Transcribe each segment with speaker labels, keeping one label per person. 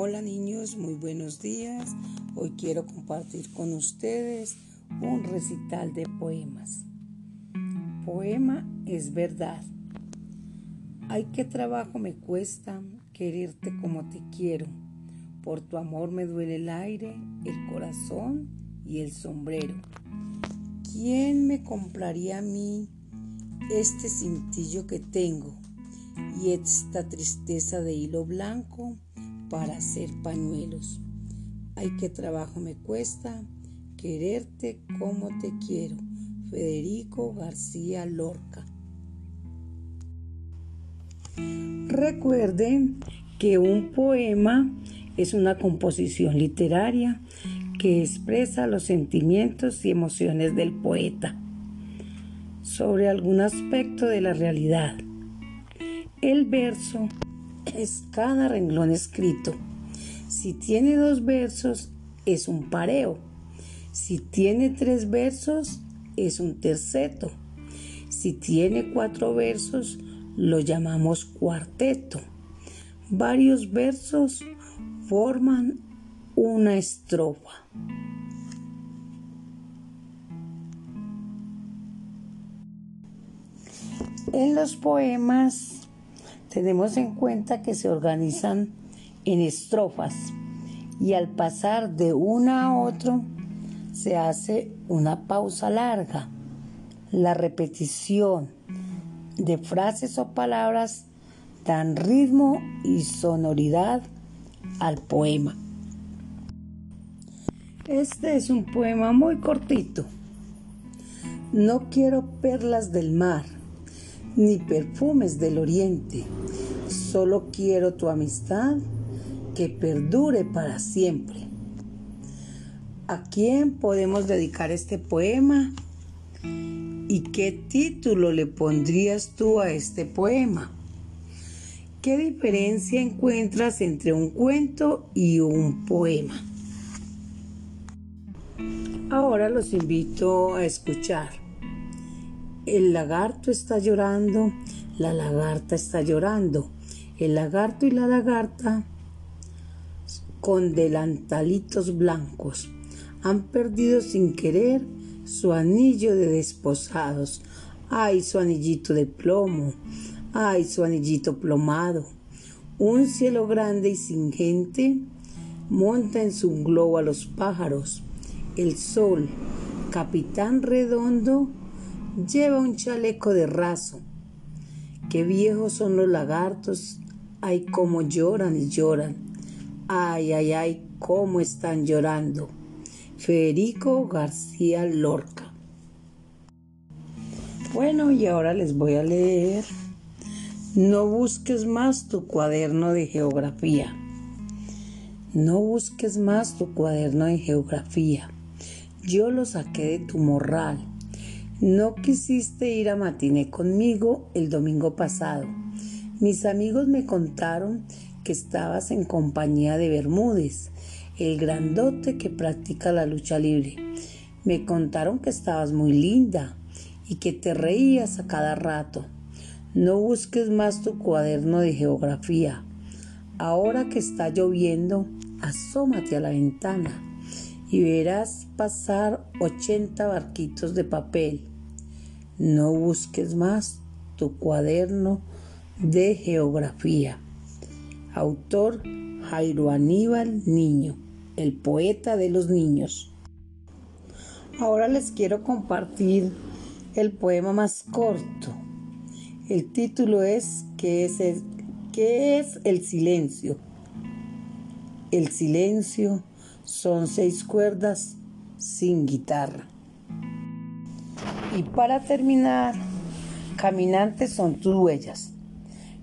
Speaker 1: Hola niños, muy buenos días. Hoy quiero compartir con ustedes un recital de poemas. Poema es verdad. Ay, qué trabajo me cuesta quererte como te quiero. Por tu amor me duele el aire, el corazón y el sombrero. ¿Quién me compraría a mí este cintillo que tengo y esta tristeza de hilo blanco para hacer pañuelos? Ay, qué trabajo me cuesta quererte como te quiero. Federico García Lorca. Recuerden que un poema es una composición literaria que expresa los sentimientos y emociones del poeta sobre algún aspecto de la realidad. El verso es cada renglón escrito. Si tiene dos versos, es un pareo. Si tiene tres versos, es un terceto. Si tiene cuatro versos, lo llamamos cuarteto. Varios versos forman una estrofa. En los poemas tenemos en cuenta que se organizan en estrofas y al pasar de una a otro se hace una pausa larga. La repetición de frases o palabras dan ritmo y sonoridad al poema. Este es un poema muy cortito. No quiero perlas del mar, ni perfumes del oriente. Solo quiero tu amistad que perdure para siempre. ¿A quién podemos dedicar este poema? ¿Y qué título le pondrías tú a este poema? ¿Qué diferencia encuentras entre un cuento y un poema? Ahora los invito a escuchar. El lagarto está llorando, la lagarta está llorando. El lagarto y la lagarta con delantalitos blancos han perdido sin querer su anillo de desposados. Ay, su anillito de plomo. Ay, su anillito plomado. Un cielo grande y sin gente monta en su globo a los pájaros. El sol, capitán redondo, lleva un chaleco de raso. Qué viejos son los lagartos. Ay, cómo lloran y lloran. Ay, ay, ay, cómo están llorando. Federico García Lorca. Bueno, y ahora les voy a leer. No busques más tu cuaderno de geografía. No busques más tu cuaderno de geografía. Yo lo saqué de tu morral. No quisiste ir a matiné conmigo el domingo pasado. Mis amigos me contaron que estabas en compañía de Bermúdez el grandote que practica la lucha libre. Me contaron que estabas muy linda y que te reías a cada rato. No busques más tu cuaderno de geografía. Ahora que está lloviendo, asómate a la ventana y verás pasar 80 barquitos de papel. No busques más tu cuaderno de geografía. Autor Jairo Aníbal Niño el poeta de los niños. Ahora les quiero compartir el poema más corto. El título es ¿Qué es el, es el silencio? El silencio son seis cuerdas sin guitarra. Y para terminar, caminantes son tus huellas.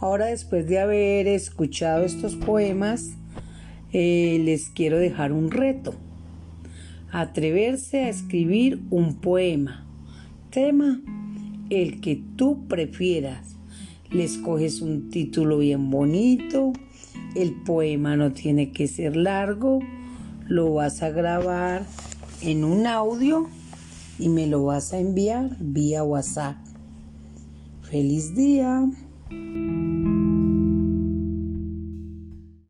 Speaker 1: Ahora después de haber escuchado estos poemas, eh, les quiero dejar un reto. Atreverse a escribir un poema. Tema, el que tú prefieras. Le escoges un título bien bonito. El poema no tiene que ser largo. Lo vas a grabar en un audio y me lo vas a enviar vía WhatsApp. Feliz día.